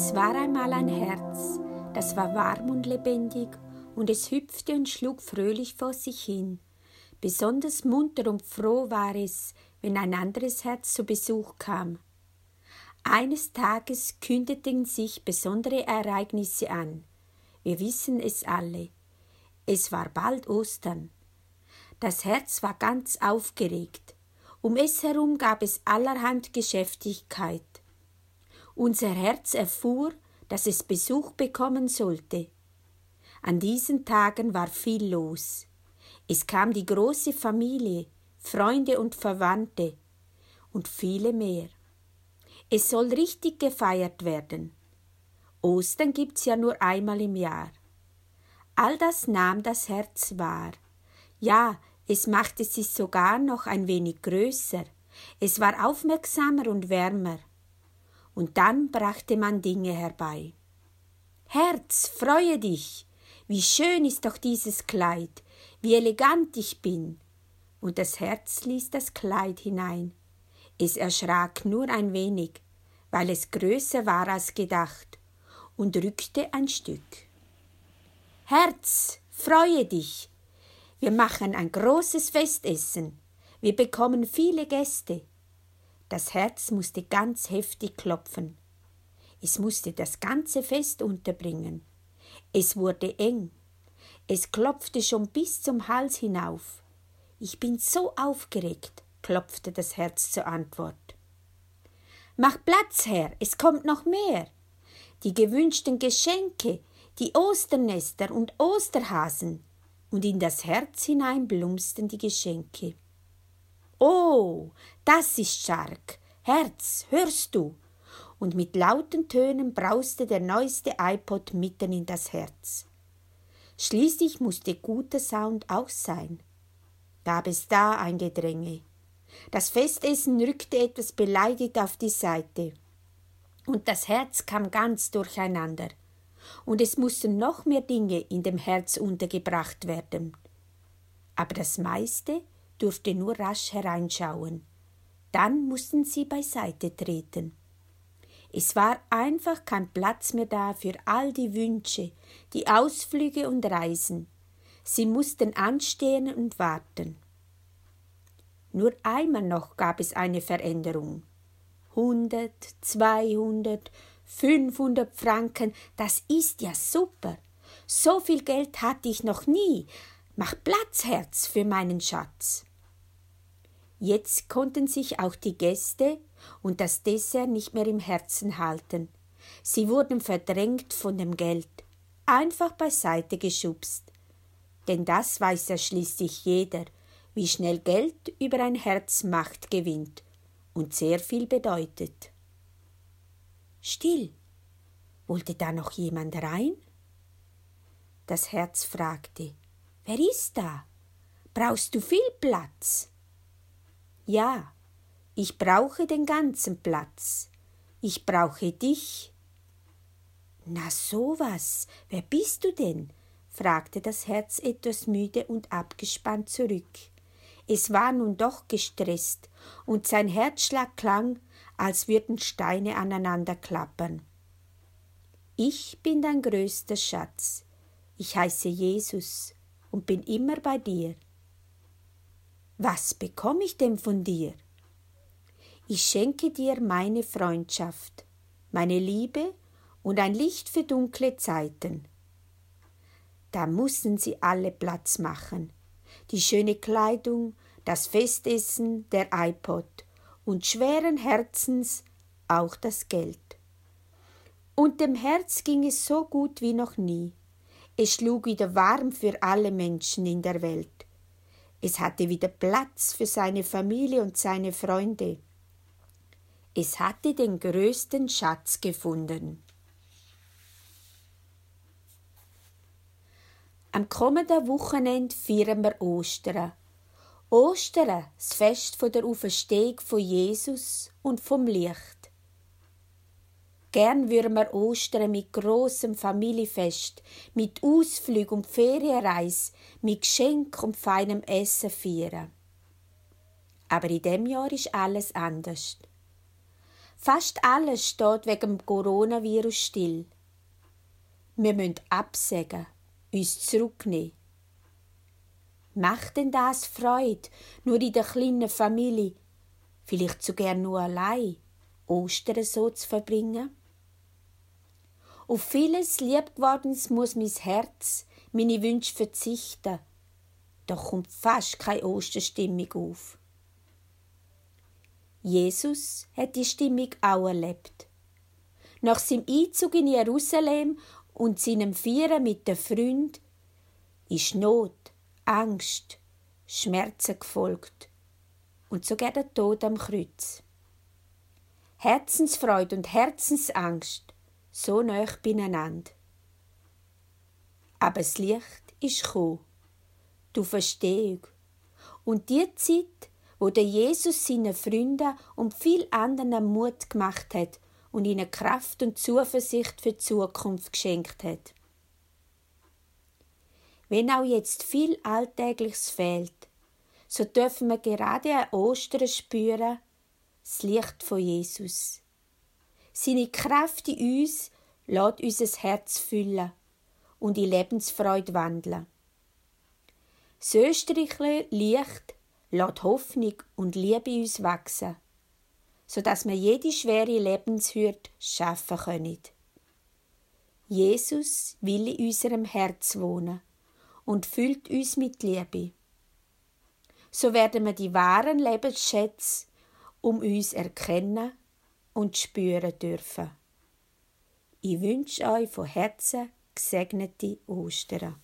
Es war einmal ein Herz, das war warm und lebendig, und es hüpfte und schlug fröhlich vor sich hin. Besonders munter und froh war es, wenn ein anderes Herz zu Besuch kam. Eines Tages kündeten sich besondere Ereignisse an. Wir wissen es alle. Es war bald Ostern. Das Herz war ganz aufgeregt. Um es herum gab es allerhand Geschäftigkeit. Unser Herz erfuhr, dass es Besuch bekommen sollte. An diesen Tagen war viel los. Es kam die große Familie, Freunde und Verwandte und viele mehr. Es soll richtig gefeiert werden. Ostern gibt's ja nur einmal im Jahr. All das nahm das Herz wahr. Ja, es machte sich sogar noch ein wenig größer. Es war aufmerksamer und wärmer und dann brachte man Dinge herbei. Herz, freue dich, wie schön ist doch dieses Kleid, wie elegant ich bin. Und das Herz ließ das Kleid hinein. Es erschrak nur ein wenig, weil es größer war als gedacht, und rückte ein Stück. Herz, freue dich. Wir machen ein großes Festessen. Wir bekommen viele Gäste. Das Herz musste ganz heftig klopfen. Es musste das ganze Fest unterbringen. Es wurde eng. Es klopfte schon bis zum Hals hinauf. Ich bin so aufgeregt, klopfte das Herz zur Antwort. Mach Platz, Herr, es kommt noch mehr. Die gewünschten Geschenke, die Osternester und Osterhasen. Und in das Herz hinein blumsten die Geschenke. Oh, das ist stark. Herz, hörst du? Und mit lauten Tönen brauste der neueste iPod mitten in das Herz. Schließlich musste guter Sound auch sein. Gab es da ein Gedränge. Das Festessen rückte etwas beleidigt auf die Seite. Und das Herz kam ganz durcheinander. Und es mussten noch mehr Dinge in dem Herz untergebracht werden. Aber das meiste durfte nur rasch hereinschauen. Dann mussten sie beiseite treten. Es war einfach kein Platz mehr da für all die Wünsche, die Ausflüge und Reisen. Sie mussten anstehen und warten. Nur einmal noch gab es eine Veränderung. Hundert, zweihundert, fünfhundert Franken, das ist ja super. So viel Geld hatte ich noch nie. Mach Platz, Herz, für meinen Schatz. Jetzt konnten sich auch die Gäste und das Dessert nicht mehr im Herzen halten. Sie wurden verdrängt von dem Geld, einfach beiseite geschubst. Denn das weiß ja schließlich jeder, wie schnell Geld über ein Herz Macht gewinnt und sehr viel bedeutet. Still. Wollte da noch jemand rein? Das Herz fragte: Wer ist da? Brauchst du viel Platz? Ja, ich brauche den ganzen Platz. Ich brauche dich. Na sowas, wer bist du denn? fragte das Herz etwas müde und abgespannt zurück. Es war nun doch gestresst, und sein Herzschlag klang, als würden Steine aneinander klappern. Ich bin dein größter Schatz. Ich heiße Jesus und bin immer bei dir. Was bekomme ich denn von dir? Ich schenke dir meine Freundschaft, meine Liebe und ein Licht für dunkle Zeiten. Da mussten sie alle Platz machen. Die schöne Kleidung, das Festessen, der iPod und schweren Herzens auch das Geld. Und dem Herz ging es so gut wie noch nie. Es schlug wieder warm für alle Menschen in der Welt. Es hatte wieder Platz für seine Familie und seine Freunde. Es hatte den größten Schatz gefunden. Am kommenden Wochenende feiern wir Ostern. Ostern, das Fest der Auferstehung von Jesus und vom Licht. Gern würden wir Ostern mit großem Familienfest, mit Ausflug und Ferienreise, mit Geschenk und feinem Essen feiern. Aber in dem Jahr ist alles anders. Fast alles steht wegen dem Coronavirus still. Wir müssen absagen, uns zurücknehmen. Macht denn das Freude, nur in der kleinen Familie, vielleicht so gern nur allein, Ostern so zu verbringen? Auf vieles Liebgewordenes muss mein Herz, meine Wünsche verzichten. Doch kommt fast keine Osterstimmung auf. Jesus hat die Stimmung auch erlebt. Nach seinem Einzug in Jerusalem und seinem Vieren mit den Freunden ist Not, Angst, Schmerzen gefolgt und sogar der Tod am Kreuz. Herzensfreude und Herzensangst so nah beieinander. Aber das Licht ist gekommen, die Verstehung. Und die Zeit, wo der Jesus seinen Freunden und viel anderen Mut gemacht hat und ihnen Kraft und Zuversicht für die Zukunft geschenkt hat. Wenn auch jetzt viel Alltägliches fehlt, so dürfen wir gerade an Ostern spüren, das Licht von Jesus. Seine Kraft in uns lässt unser Herz füllen und in Lebensfreude wandeln. Das österreichische Licht lässt Hoffnung und Liebe in uns wachsen, sodass wir jede schwere Lebenshürde schaffen können. Jesus will in unserem Herz wohnen und füllt uns mit Liebe. So werden wir die wahren Lebensschätze um uns erkennen und spüren dürfen. Ich wünsche euch von Herzen gesegnete Ostern.